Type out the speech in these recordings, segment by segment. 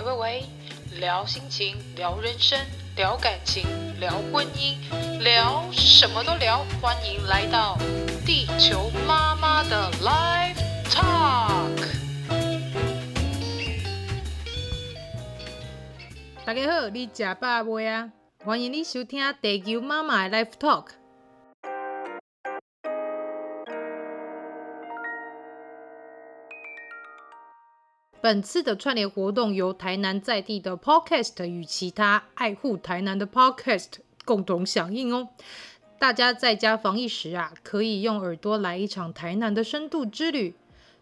喂喂喂，聊心情，聊人生，聊感情，聊婚姻，聊什么都聊。欢迎来到地球妈妈的 Live Talk。大家好，你吃饱未啊？欢迎你收听地球妈妈的 Live Talk。本次的串联活动由台南在地的 Podcast 与其他爱护台南的 Podcast 共同响应哦。大家在家防疫时啊，可以用耳朵来一场台南的深度之旅。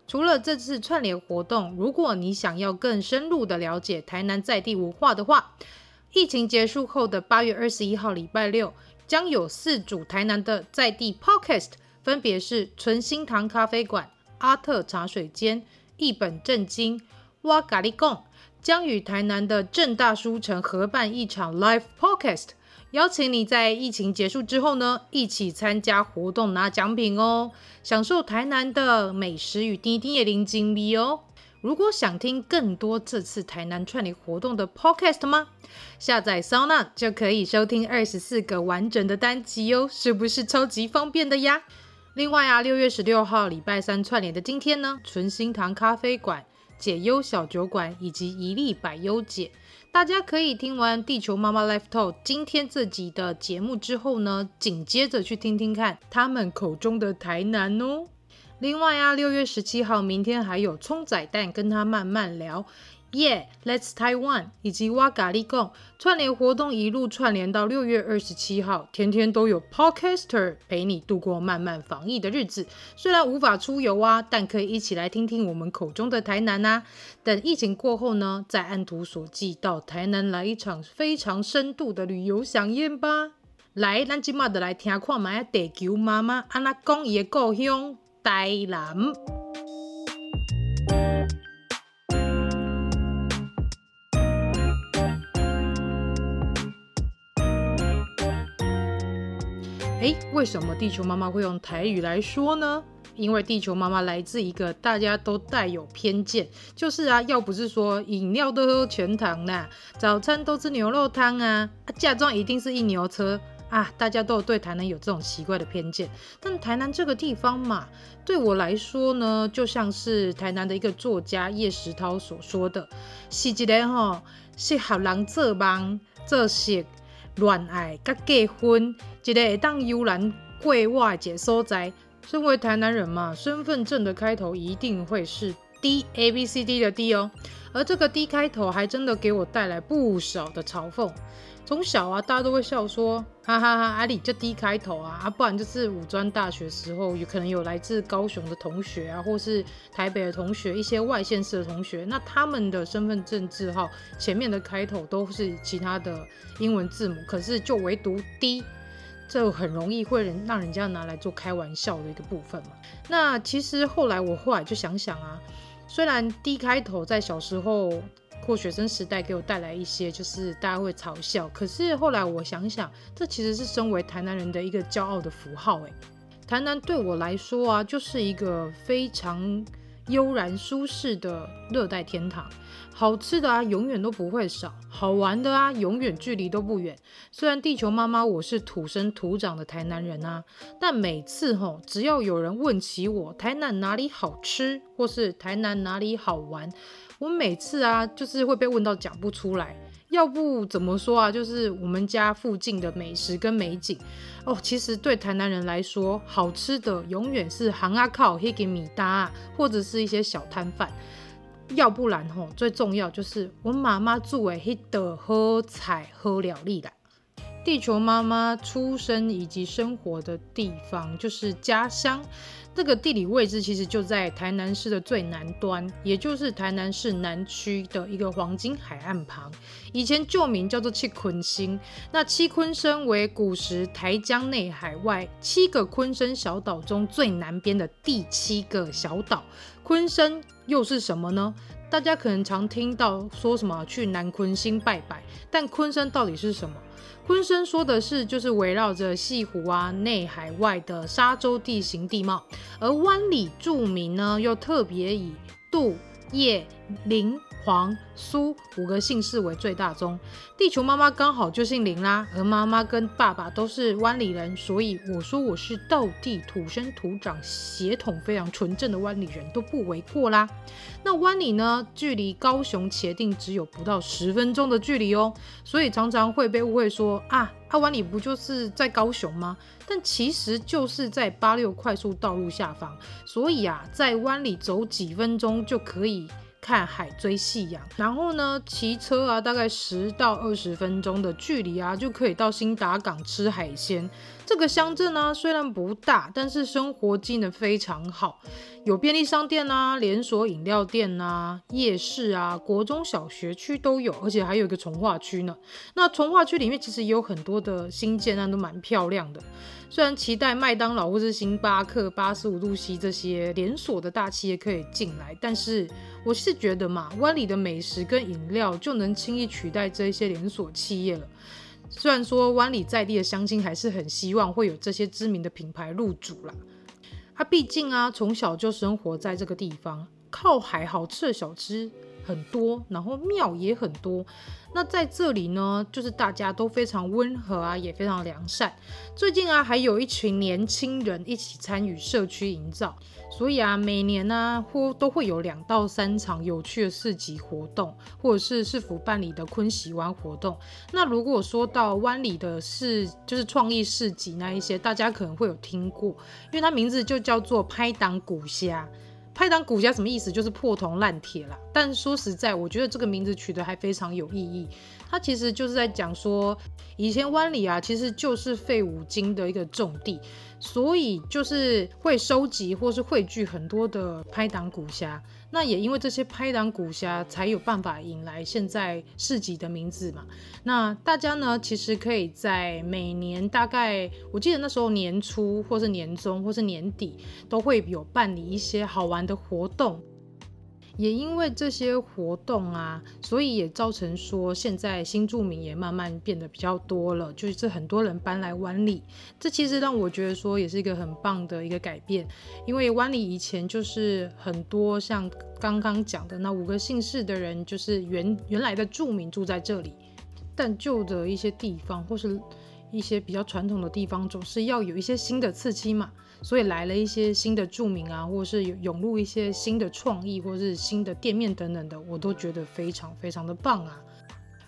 除了这次串联活动，如果你想要更深入的了解台南在地文化的话，疫情结束后的八月二十一号礼拜六，将有四组台南的在地 Podcast，分别是存心堂咖啡馆、阿特茶水间。一本正经，哇咖哩贡将与台南的正大书城合办一场 Live Podcast，邀请你在疫情结束之后呢，一起参加活动拿奖品哦，享受台南的美食与甜甜的零金币哦。如果想听更多这次台南串联活动的 Podcast 吗？下载 SoundOn 就可以收听二十四个完整的单集哦，是不是超级方便的呀？另外啊，六月十六号礼拜三串联的今天呢，存心堂咖啡馆、解忧小酒馆以及一粒百忧解，大家可以听完地球妈妈 Life Talk 今天这集的节目之后呢，紧接着去听听看他们口中的台南哦。另外啊，六月十七号明天还有葱仔蛋跟他慢慢聊。耶、！Let's Taiwan 以及哇咖哩贡串联活动一路串联到六月二十七号，天天都有 Podcaster 陪你度过漫漫防疫的日子。虽然无法出游啊，但可以一起来听听我们口中的台南、啊。等疫情过后呢，再按图索骥到台南来一场非常深度的旅游饗宴吧。来，咱今麦的来听看嘛，地球妈妈安那讲伊的故乡台南。诶，为什么地球妈妈会用台语来说呢？因为地球妈妈来自一个大家都带有偏见，就是啊，要不是说饮料都喝全糖啦，早餐都吃牛肉汤啊，嫁妆一定是一牛车啊，大家都有对台南有这种奇怪的偏见。但台南这个地方嘛，对我来说呢，就像是台南的一个作家叶石涛所说的，是一个吼适合人做梦做事。恋爱甲结婚，一个会当悠然过活的所在。身为台南人嘛，身份证的开头一定会是 D A B C D 的 D 哦。而这个 D 开头还真的给我带来不少的嘲讽。从小啊，大家都会笑说，哈哈哈，阿里就 D 开头啊，啊，不然就是五专大学时候，有可能有来自高雄的同学啊，或是台北的同学，一些外县市的同学，那他们的身份证字号前面的开头都是其他的英文字母，可是就唯独 D，这很容易会人让人家拿来做开玩笑的一个部分嘛。那其实后来我后来就想想啊，虽然 D 开头在小时候。或学生时代给我带来一些，就是大家会嘲笑。可是后来我想想，这其实是身为台南人的一个骄傲的符号。哎，台南对我来说啊，就是一个非常悠然舒适的热带天堂。好吃的啊，永远都不会少；好玩的啊，永远距离都不远。虽然地球妈妈我是土生土长的台南人啊，但每次吼，只要有人问起我台南哪里好吃，或是台南哪里好玩。我每次啊，就是会被问到讲不出来，要不怎么说啊？就是我们家附近的美食跟美景哦。其实对台南人来说，好吃的永远是巷仔口那个米搭，或者是一些小摊贩。要不然吼，最重要就是我妈妈煮的迄道好菜好料理啦。地球妈妈出生以及生活的地方就是家乡。这个地理位置其实就在台南市的最南端，也就是台南市南区的一个黄金海岸旁。以前旧名叫做七鲲星。那七鲲鯓为古时台江内海外七个鲲鯓小岛中最南边的第七个小岛。鲲鯓又是什么呢？大家可能常听到说什么去南昆星拜拜，但昆生到底是什么？昆生说的是，就是围绕着西湖啊、内海外的沙洲地形地貌，而湾里著名呢，又特别以杜、叶、林、黄、苏五个姓氏为最大宗。地球妈妈刚好就姓林啦，而妈妈跟爸爸都是湾里人，所以我说我是道地土生土长、血统非常纯正的湾里人都不为过啦。那湾里呢，距离高雄茄定只有不到十分钟的距离哦，所以常常会被误会说啊，阿湾里不就是在高雄吗？但其实就是在八六快速道路下方，所以啊，在湾里走几分钟就可以看海、追夕阳。然后呢，骑车啊，大概十到二十分钟的距离啊，就可以到新达港吃海鲜。这个乡镇呢，虽然不大，但是生活机能非常好，有便利商店啊、连锁饮料店啊、夜市啊、国中小学区都有，而且还有一个重划区呢。那重划区里面其实也有很多的新建案，都蛮漂亮的。虽然期待麦当劳或是星巴克、八十五度 C 这些连锁的大企业可以进来，但是我是觉得嘛，湾里的美食跟饮料就能轻易取代这些连锁企业了。虽然说湾里在地的乡亲还是很希望会有这些知名的品牌入主啦，他毕竟啊从小就生活在这个地方，靠海好吃的小吃很多，然后庙也很多。那在这里呢，就是大家都非常温和啊，也非常良善。最近啊，还有一群年轻人一起参与社区营造，所以啊，每年呢、或都会有两到三场有趣的市集活动，或者是市府办理的昆喜湾活动。那如果说到湾里的市，就是创意市集那一些，大家可能会有听过，因为它名字就叫做拍档古虾。拍档古虾什么意思？就是破铜烂铁啦。但说实在，我觉得这个名字取得还非常有意义。它其实就是在讲说，以前湾里啊，其实就是废五金的一个重地，所以就是会收集或是汇聚很多的拍档古虾。那也因为这些拍档古侠，才有办法引来现在市集的名字嘛。那大家呢，其实可以在每年大概，我记得那时候年初或是年中或是年底，都会有办理一些好玩的活动。也因为这些活动啊，所以也造成说现在新住民也慢慢变得比较多了，就是很多人搬来湾里。这其实让我觉得说也是一个很棒的一个改变，因为湾里以前就是很多像刚刚讲的那五个姓氏的人，就是原原来的住民住在这里，但旧的一些地方或是一些比较传统的地方，总是要有一些新的刺激嘛。所以来了一些新的著名啊，或是涌入一些新的创意，或是新的店面等等的，我都觉得非常非常的棒啊！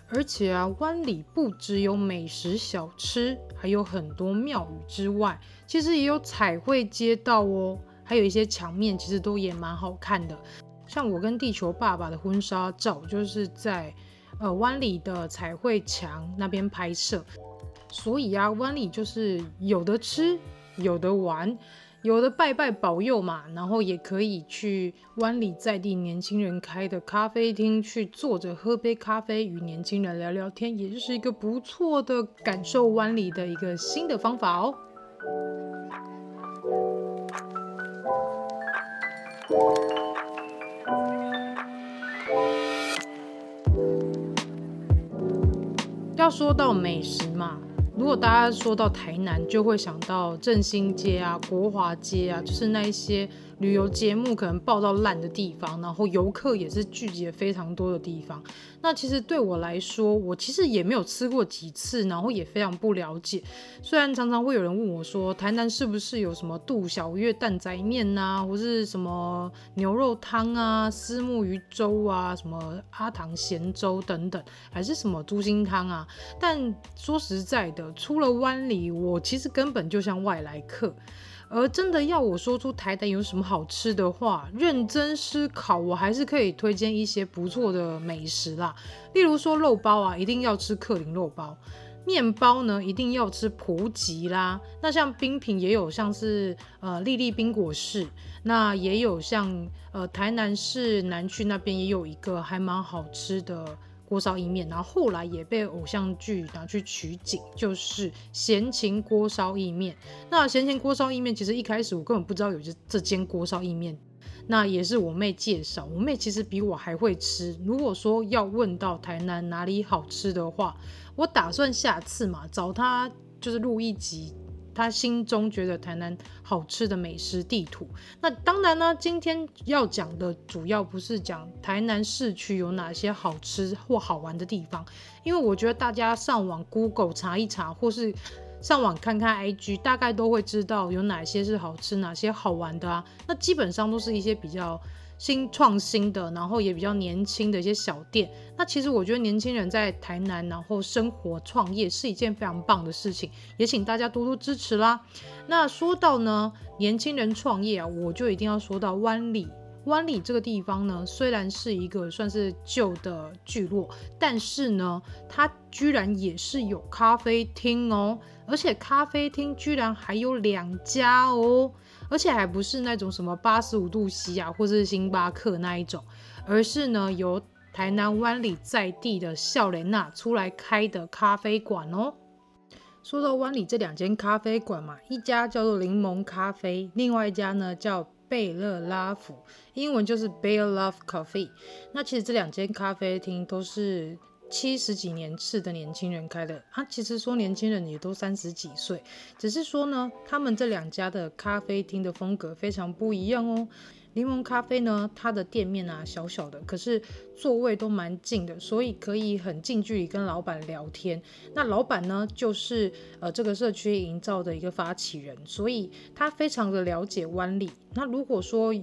而且啊，湾里不只有美食小吃，还有很多庙宇之外，其实也有彩绘街道哦，还有一些墙面其实都也蛮好看的。像我跟地球爸爸的婚纱照，就是在呃湾里的彩绘墙那边拍摄。所以啊，湾里就是有的吃。有的玩，有的拜拜保佑嘛，然后也可以去湾里在地年轻人开的咖啡厅去坐着喝杯咖啡，与年轻人聊聊天，也就是一个不错的感受湾里的一个新的方法哦。要说到美食嘛。如果大家说到台南，就会想到振兴街啊、国华街啊，就是那一些。旅游节目可能报到烂的地方，然后游客也是聚集非常多的地方。那其实对我来说，我其实也没有吃过几次，然后也非常不了解。虽然常常会有人问我说，台南是不是有什么杜小月担仔面啊，或是什么牛肉汤啊、虱目鱼粥啊、什么阿唐咸粥等等，还是什么猪心汤啊？但说实在的，出了湾里，我其实根本就像外来客。而真的要我说出台南有什么好吃的话，认真思考，我还是可以推荐一些不错的美食啦。例如说肉包啊，一定要吃克林肉包；面包呢，一定要吃普吉啦。那像冰品也有像是呃丽丽冰果室，那也有像呃台南市南区那边也有一个还蛮好吃的。锅烧意面，然后后来也被偶像剧拿去取景，就是闲情锅烧意面。那闲情锅烧意面，其实一开始我根本不知道有这这间锅烧意面，那也是我妹介绍。我妹其实比我还会吃。如果说要问到台南哪里好吃的话，我打算下次嘛找她就是录一集他心中觉得台南好吃的美食地图。那当然呢，今天要讲的主要不是讲台南市区有哪些好吃或好玩的地方，因为我觉得大家上网 Google 查一查，或是上网看看 IG，大概都会知道有哪些是好吃，哪些好玩的啊。那基本上都是一些比较。新创新的，然后也比较年轻的一些小店。那其实我觉得年轻人在台南，然后生活创业是一件非常棒的事情，也请大家多多支持啦。那说到呢，年轻人创业啊，我就一定要说到湾里。湾里这个地方呢，虽然是一个算是旧的聚落，但是呢，它居然也是有咖啡厅哦，而且咖啡厅居然还有两家哦。而且还不是那种什么八十五度 C 啊，或是星巴克那一种，而是呢由台南湾里在地的笑莲娜出来开的咖啡馆哦。说到湾里这两间咖啡馆嘛，一家叫做柠檬咖啡，另外一家呢叫贝勒拉夫，英文就是 Bear Love Coffee。那其实这两间咖啡厅都是。七十几年次的年轻人开的，啊，其实说年轻人也都三十几岁，只是说呢，他们这两家的咖啡厅的风格非常不一样哦。柠檬咖啡呢，它的店面啊小小的，可是座位都蛮近的，所以可以很近距离跟老板聊天。那老板呢，就是呃这个社区营造的一个发起人，所以他非常的了解湾里。那如果说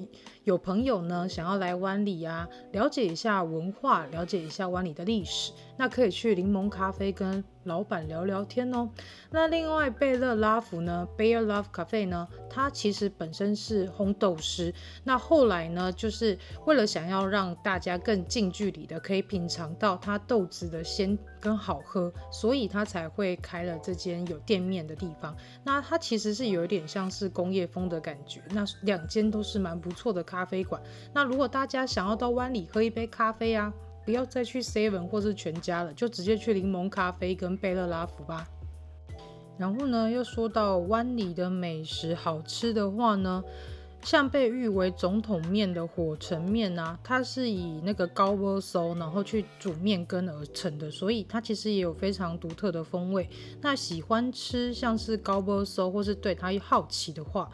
有朋友呢想要来湾里啊，了解一下文化，了解一下湾里的历史，那可以去柠檬咖啡跟老板聊聊天哦。那另外贝勒拉夫呢，Bear Love Cafe 呢，它其实本身是烘豆师，那后来呢，就是为了想要让大家更近距离的可以品尝到它豆子的鲜跟好喝，所以他才会开了这间有店面的地方。那它其实是有一点像是工业风的感觉。那两间都是蛮不错的咖啡馆。那如果大家想要到湾里喝一杯咖啡啊，不要再去 Seven 或是全家了，就直接去柠檬咖啡跟贝勒拉福吧。然后呢，又说到湾里的美食好吃的话呢，像被誉为总统面的火成面啊，它是以那个高波酥然后去煮面羹而成的，所以它其实也有非常独特的风味。那喜欢吃像是高波酥或是对它好奇的话，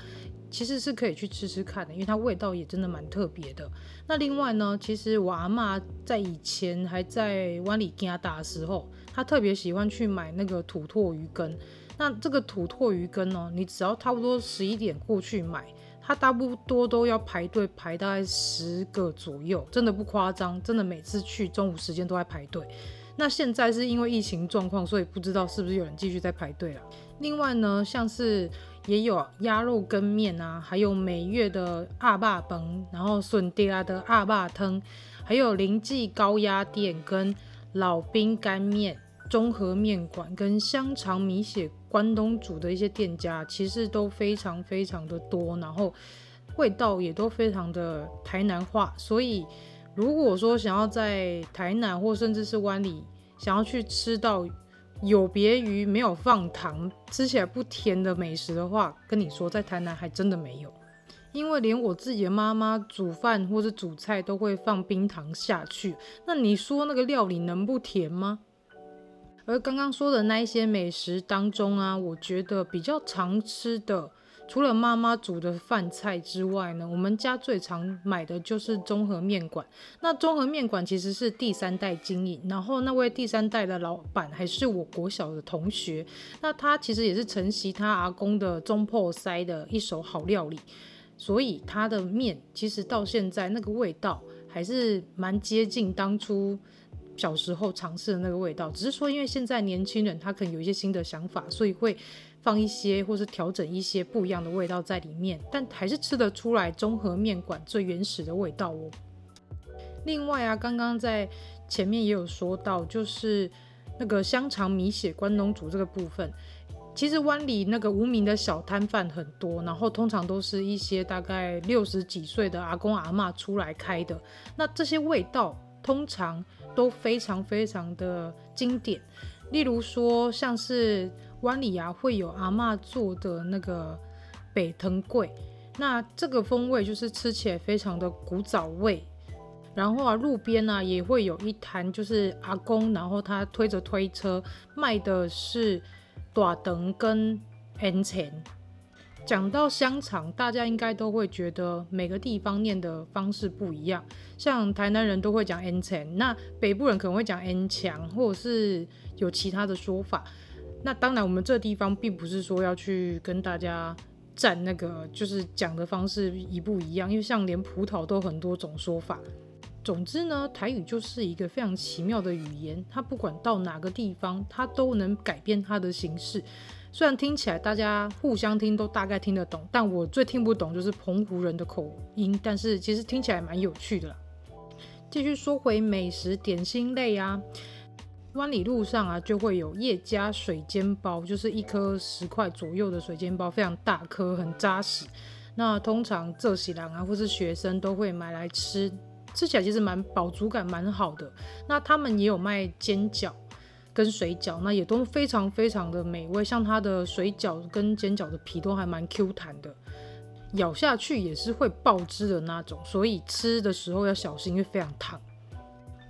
其实是可以去吃吃看的，因为它味道也真的蛮特别的。那另外呢，其实我阿嬷在以前还在湾里加大的时候，她特别喜欢去买那个土魠鱼羹。那这个土魠鱼羹呢，你只要差不多十一点过去买，它差不多都要排队排大概十个左右，真的不夸张，真的每次去中午时间都在排队。那现在是因为疫情状况，所以不知道是不是有人继续在排队了。另外呢，像是也有鸭肉羹面啊，还有美月的阿爸崩，然后笋爹的阿爸汤，还有林记高压店跟老兵干面。中和面馆跟香肠米血关东煮的一些店家，其实都非常非常的多，然后味道也都非常的台南化。所以，如果说想要在台南或甚至是湾里想要去吃到有别于没有放糖、吃起来不甜的美食的话，跟你说，在台南还真的没有，因为连我自己的妈妈煮饭或是煮菜都会放冰糖下去，那你说那个料理能不甜吗？而刚刚说的那一些美食当中啊，我觉得比较常吃的，除了妈妈煮的饭菜之外呢，我们家最常买的就是综合面馆。那综合面馆其实是第三代经营，然后那位第三代的老板还是我国小的同学。那他其实也是承袭他阿公的中破塞的一手好料理，所以他的面其实到现在那个味道还是蛮接近当初。小时候尝试的那个味道，只是说因为现在年轻人他可能有一些新的想法，所以会放一些或是调整一些不一样的味道在里面，但还是吃得出来中和面馆最原始的味道哦。另外啊，刚刚在前面也有说到，就是那个香肠米血关东煮这个部分，其实湾里那个无名的小摊贩很多，然后通常都是一些大概六十几岁的阿公阿嬷出来开的，那这些味道通常。都非常非常的经典，例如说像是湾里啊会有阿嬷做的那个北藤粿，那这个风味就是吃起来非常的古早味。然后啊路边啊也会有一摊，就是阿公，然后他推着推车卖的是大肠跟 N 钱。讲到香肠，大家应该都会觉得每个地方念的方式不一样。像台南人都会讲 N 钱，那北部人可能会讲 N 强，或者是有其他的说法。那当然，我们这地方并不是说要去跟大家战那个，就是讲的方式一不一样，因为像连葡萄都很多种说法。总之呢，台语就是一个非常奇妙的语言，它不管到哪个地方，它都能改变它的形式。虽然听起来大家互相听都大概听得懂，但我最听不懂就是澎湖人的口音。但是其实听起来蛮有趣的啦。继续说回美食点心类啊，湾里路上啊就会有叶家水煎包，就是一颗十块左右的水煎包，非常大颗，很扎实。那通常这喜郎啊或是学生都会买来吃，吃起来其实蛮饱足感蛮好的。那他们也有卖煎饺。跟水饺那也都非常非常的美味，像它的水饺跟煎饺的皮都还蛮 Q 弹的，咬下去也是会爆汁的那种，所以吃的时候要小心，因为非常烫。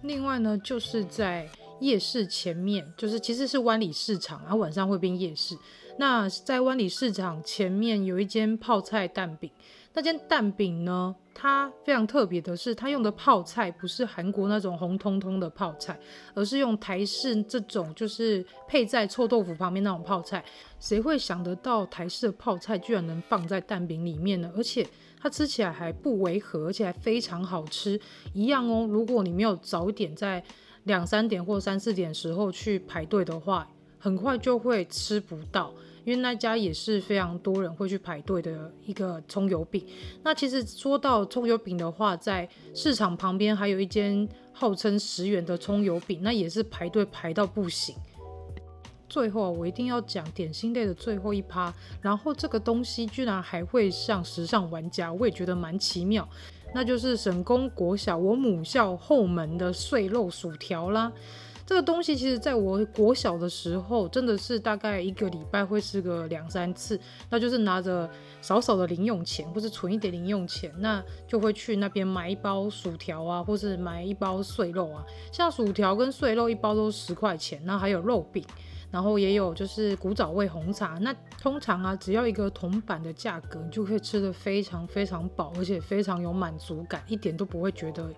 另外呢，就是在夜市前面，就是其实是湾里市场，然后晚上会变夜市。那在湾里市场前面有一间泡菜蛋饼。那间蛋饼呢，它非常特别的是，它用的泡菜不是韩国那种红彤彤的泡菜，而是用台式这种，就是配在臭豆腐旁边那种泡菜。谁会想得到台式的泡菜居然能放在蛋饼里面呢？而且它吃起来还不违和，而且还非常好吃。一样哦，如果你没有早点在两三点或三四点时候去排队的话，很快就会吃不到。因为那家也是非常多人会去排队的一个葱油饼。那其实说到葱油饼的话，在市场旁边还有一间号称十元的葱油饼，那也是排队排到不行。最后我一定要讲点心类的最后一趴，然后这个东西居然还会上时尚玩家，我也觉得蛮奇妙。那就是省公国小我母校后门的碎肉薯条啦。这个东西其实在我国小的时候，真的是大概一个礼拜会吃个两三次，那就是拿着少少的零用钱，或是存一点零用钱，那就会去那边买一包薯条啊，或是买一包碎肉啊。像薯条跟碎肉一包都十块钱，那还有肉饼，然后也有就是古早味红茶。那通常啊，只要一个铜板的价格，你就可以吃得非常非常饱，而且非常有满足感，一点都不会觉得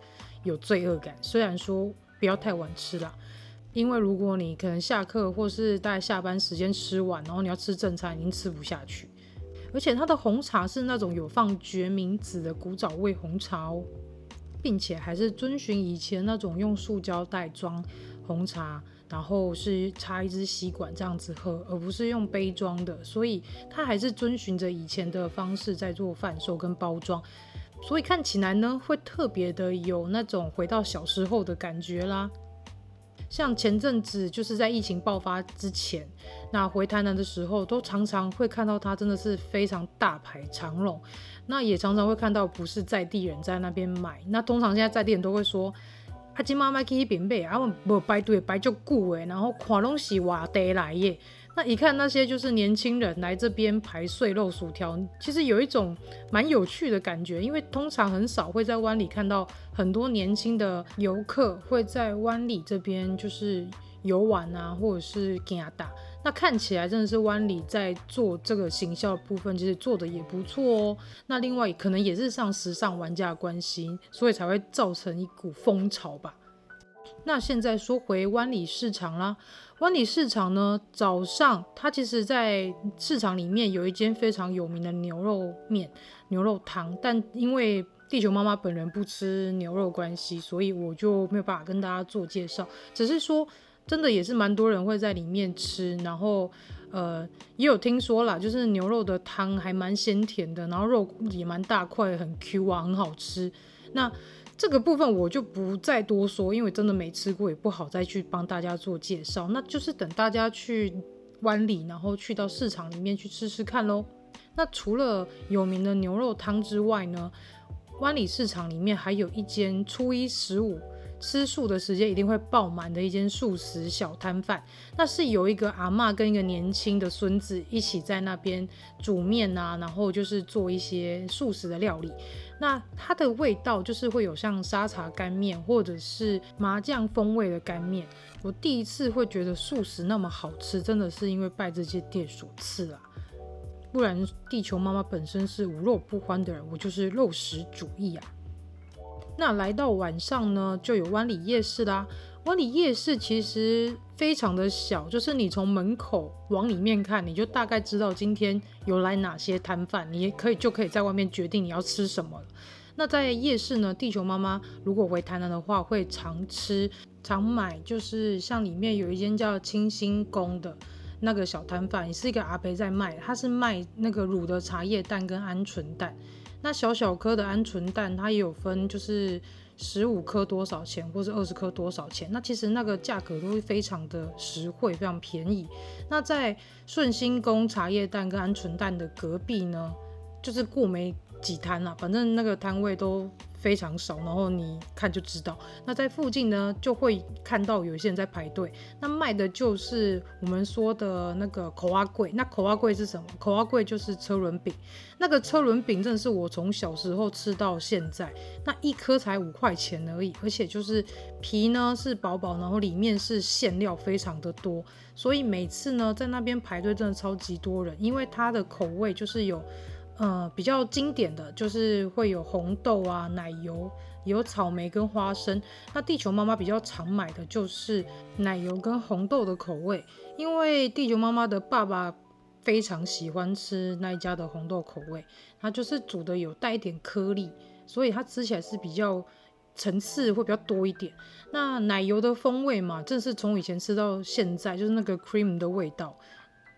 有罪恶感。虽然说不要太晚吃啦。因为如果你可能下课或是大概下班时间吃完，然后你要吃正餐，已经吃不下去。而且它的红茶是那种有放决明子的古早味红茶哦，并且还是遵循以前那种用塑胶袋装红茶，然后是插一支吸管这样子喝，而不是用杯装的。所以它还是遵循着以前的方式在做贩售跟包装，所以看起来呢，会特别的有那种回到小时候的感觉啦。像前阵子就是在疫情爆发之前，那回台南的时候，都常常会看到它真的是非常大排长龙。那也常常会看到不是在地人在那边买。那通常现在在地人都会说，阿金妈妈去那边买，啊，我无排队排就久诶，然后看拢是外地来耶。那一看那些就是年轻人来这边排碎肉薯条，其实有一种蛮有趣的感觉，因为通常很少会在湾里看到很多年轻的游客会在湾里这边就是游玩啊，或者是行打。那看起来真的是湾里在做这个行销部分，其实做的也不错哦。那另外可能也是上时尚玩家的关系，所以才会造成一股风潮吧。那现在说回湾里市场啦。湾里市场呢，早上它其实，在市场里面有一间非常有名的牛肉面、牛肉汤，但因为地球妈妈本人不吃牛肉关系，所以我就没有办法跟大家做介绍。只是说，真的也是蛮多人会在里面吃，然后呃，也有听说啦，就是牛肉的汤还蛮鲜甜的，然后肉也蛮大块，很 Q 啊，很好吃。那这个部分我就不再多说，因为真的没吃过，也不好再去帮大家做介绍。那就是等大家去湾里，然后去到市场里面去吃吃看喽。那除了有名的牛肉汤之外呢，湾里市场里面还有一间初一十五吃素的时间一定会爆满的一间素食小摊贩。那是有一个阿妈跟一个年轻的孙子一起在那边煮面啊，然后就是做一些素食的料理。那它的味道就是会有像沙茶干面或者是麻酱风味的干面。我第一次会觉得素食那么好吃，真的是因为拜这些店所赐啊。不然地球妈妈本身是无肉不欢的人，我就是肉食主义啊。那来到晚上呢，就有湾里夜市啦。湾里夜市其实非常的小，就是你从门口往里面看，你就大概知道今天有来哪些摊贩，你也可以就可以在外面决定你要吃什么。那在夜市呢，地球妈妈如果回台南的话，会常吃常买，就是像里面有一间叫清新宫的那个小摊贩，也是一个阿伯在卖，他是卖那个卤的茶叶蛋跟鹌鹑蛋。那小小颗的鹌鹑蛋，它也有分，就是。十五颗多少钱，或是二十颗多少钱？那其实那个价格都会非常的实惠，非常便宜。那在顺心宫茶叶蛋跟鹌鹑蛋的隔壁呢，就是过没几摊了，反正那个摊位都。非常少，然后你看就知道。那在附近呢，就会看到有一些人在排队。那卖的就是我们说的那个口仔粿。那口仔粿是什么？口仔粿就是车轮饼。那个车轮饼真的是我从小时候吃到现在，那一颗才五块钱而已，而且就是皮呢是薄薄，然后里面是馅料非常的多，所以每次呢在那边排队真的超级多人，因为它的口味就是有。呃，比较经典的就是会有红豆啊、奶油，有草莓跟花生。那地球妈妈比较常买的就是奶油跟红豆的口味，因为地球妈妈的爸爸非常喜欢吃那一家的红豆口味，它就是煮的有带一点颗粒，所以它吃起来是比较层次会比较多一点。那奶油的风味嘛，正是从以前吃到现在，就是那个 cream 的味道。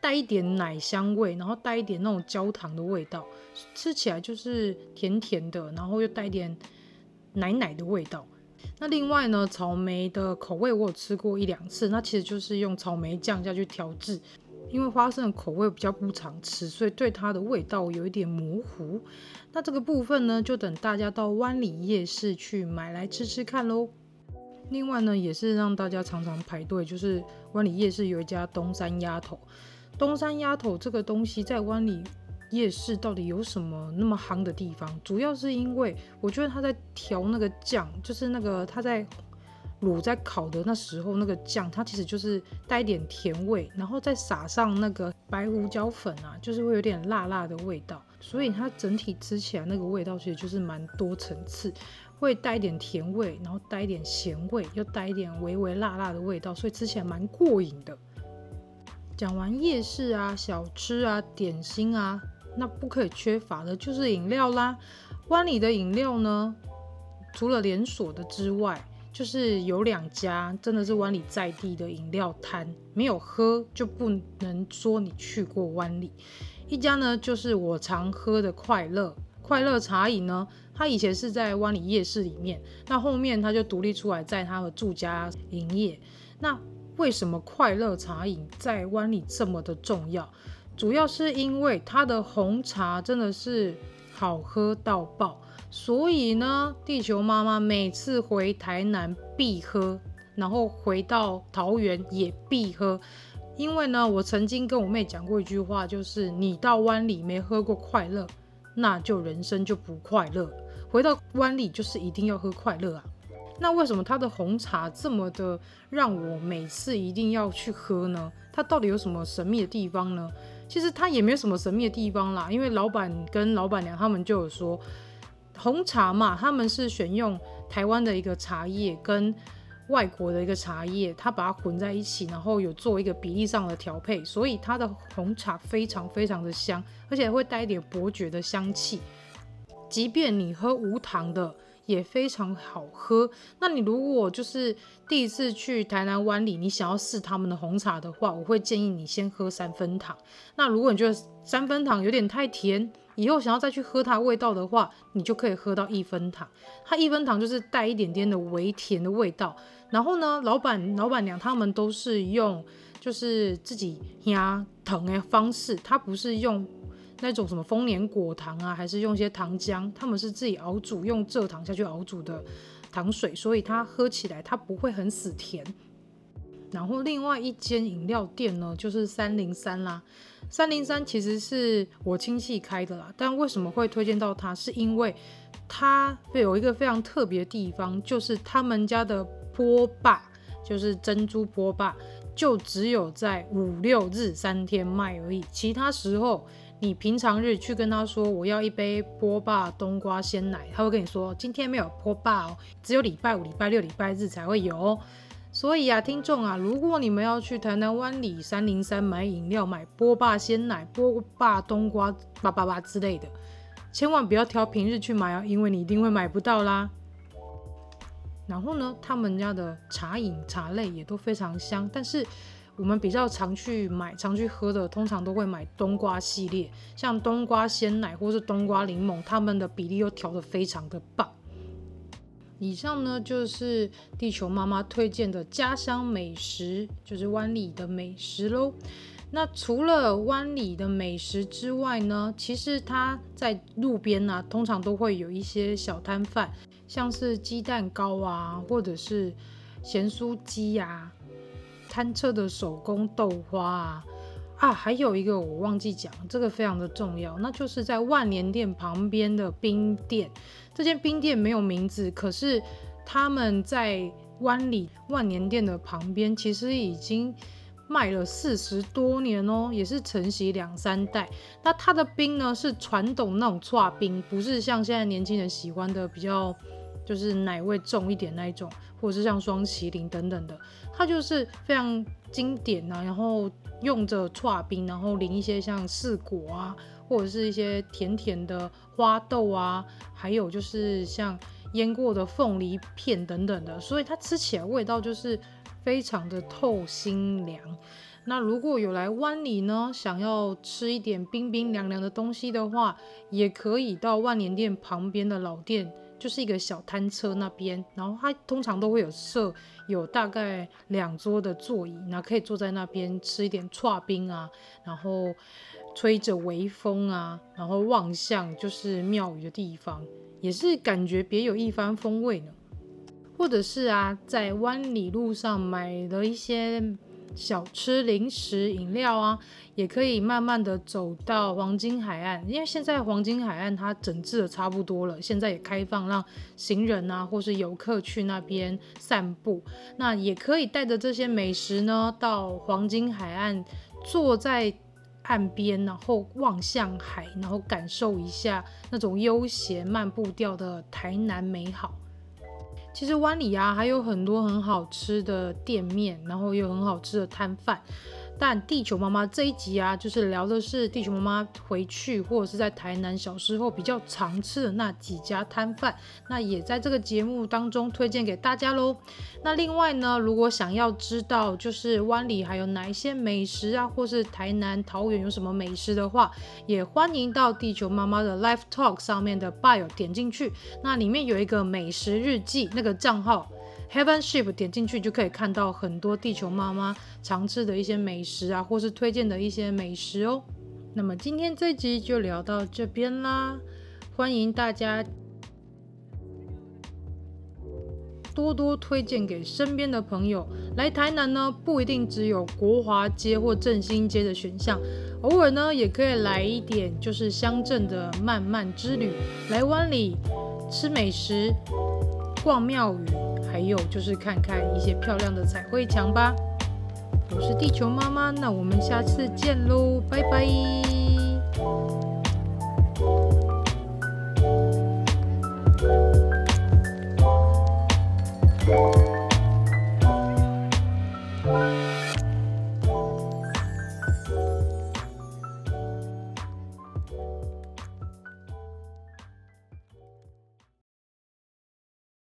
带一点奶香味，然后带一点那种焦糖的味道，吃起来就是甜甜的，然后又带点奶奶的味道。那另外呢，草莓的口味我有吃过一两次，那其实就是用草莓酱下去调制。因为花生的口味比较不常吃，所以对它的味道有一点模糊。那这个部分呢，就等大家到湾里夜市去买来吃吃看喽。另外呢，也是让大家常常排队，就是湾里夜市有一家东山鸭头。东山鸭头这个东西在湾里夜市到底有什么那么夯的地方？主要是因为我觉得他在调那个酱，就是那个他在卤在烤的那时候那个酱，它其实就是带一点甜味，然后再撒上那个白胡椒粉啊，就是会有点辣辣的味道，所以它整体吃起来那个味道其实就是蛮多层次，会带一点甜味，然后带一点咸味，又带一点微微辣辣的味道，所以吃起来蛮过瘾的。讲完夜市啊、小吃啊、点心啊，那不可以缺乏的就是饮料啦。湾里的饮料呢，除了连锁的之外，就是有两家真的是湾里在地的饮料摊，没有喝就不能说你去过湾里。一家呢就是我常喝的快乐快乐茶饮呢，它以前是在湾里夜市里面，那后面它就独立出来在它的住家营业。那为什么快乐茶饮在湾里这么的重要？主要是因为它的红茶真的是好喝到爆，所以呢，地球妈妈每次回台南必喝，然后回到桃园也必喝。因为呢，我曾经跟我妹讲过一句话，就是你到湾里没喝过快乐，那就人生就不快乐。回到湾里就是一定要喝快乐啊。那为什么它的红茶这么的让我每次一定要去喝呢？它到底有什么神秘的地方呢？其实它也没有什么神秘的地方啦，因为老板跟老板娘他们就有说，红茶嘛，他们是选用台湾的一个茶叶跟外国的一个茶叶，它把它混在一起，然后有做一个比例上的调配，所以它的红茶非常非常的香，而且会带一点伯爵的香气，即便你喝无糖的。也非常好喝。那你如果就是第一次去台南湾里，你想要试他们的红茶的话，我会建议你先喝三分糖。那如果你觉得三分糖有点太甜，以后想要再去喝它味道的话，你就可以喝到一分糖。它一分糖就是带一点点的微甜的味道。然后呢，老板老板娘他们都是用就是自己压疼的方式，它不是用。那种什么丰年果糖啊，还是用一些糖浆，他们是自己熬煮，用蔗糖下去熬煮的糖水，所以它喝起来它不会很死甜。然后另外一间饮料店呢，就是三零三啦。三零三其实是我亲戚开的啦，但为什么会推荐到它？是因为它有一个非常特别的地方，就是他们家的波霸，就是珍珠波霸，就只有在五六日三天卖而已，其他时候。你平常日去跟他说我要一杯波霸冬瓜鲜奶，他会跟你说今天没有波霸哦，只有礼拜五、礼拜六、礼拜日才会有哦。所以啊，听众啊，如果你们要去台南湾里三零三买饮料，买波霸鲜奶、波霸冬瓜叭叭叭之类的，千万不要挑平日去买啊，因为你一定会买不到啦。然后呢，他们家的茶饮茶类也都非常香，但是我们比较常去买、常去喝的，通常都会买冬瓜系列，像冬瓜鲜奶或是冬瓜柠檬，他们的比例又调得非常的棒。以上呢就是地球妈妈推荐的家乡美食，就是湾里的美食喽。那除了湾里的美食之外呢，其实它在路边呢、啊，通常都会有一些小摊贩，像是鸡蛋糕啊，或者是咸酥鸡呀，摊车的手工豆花啊。啊，还有一个我忘记讲，这个非常的重要，那就是在万年店旁边的冰店。这间冰店没有名字，可是他们在湾里万年店的旁边，其实已经卖了四十多年哦，也是承袭两三代。那它的冰呢，是传统那种剉冰，不是像现在年轻人喜欢的比较就是奶味重一点那一种，或者是像双麒麟等等的，它就是非常经典啊，然后。用着剉冰，然后淋一些像柿果啊，或者是一些甜甜的花豆啊，还有就是像腌过的凤梨片等等的，所以它吃起来味道就是非常的透心凉。那如果有来湾里呢，想要吃一点冰冰凉凉的东西的话，也可以到万年店旁边的老店。就是一个小摊车那边，然后它通常都会有设有大概两桌的座椅，然后可以坐在那边吃一点剉冰啊，然后吹着微风啊，然后望向就是庙宇的地方，也是感觉别有一番风味呢。或者是啊，在湾里路上买了一些。小吃、零食、饮料啊，也可以慢慢的走到黄金海岸，因为现在黄金海岸它整治的差不多了，现在也开放让行人啊或是游客去那边散步。那也可以带着这些美食呢，到黄金海岸，坐在岸边，然后望向海，然后感受一下那种悠闲漫步调的台南美好。其实湾里啊，还有很多很好吃的店面，然后有很好吃的摊贩。但地球妈妈这一集啊，就是聊的是地球妈妈回去或者是在台南小时候比较常吃的那几家摊贩。那也在这个节目当中推荐给大家喽。那另外呢，如果想要知道就是湾里还有哪一些美食啊，或是台南、桃园有什么美食的话，也欢迎到地球妈妈的 Live Talk 上面的 Bio 点进去，那里面有一个美食日记那个账号。Heaven Ship 点进去就可以看到很多地球妈妈常吃的一些美食啊，或是推荐的一些美食哦。那么今天这集就聊到这边啦，欢迎大家多多推荐给身边的朋友。来台南呢，不一定只有国华街或振兴街的选项，偶尔呢也可以来一点就是乡镇的漫漫之旅，来湾里吃美食，逛庙宇。还有就是看看一些漂亮的彩绘墙吧。我是地球妈妈，那我们下次见喽，拜拜。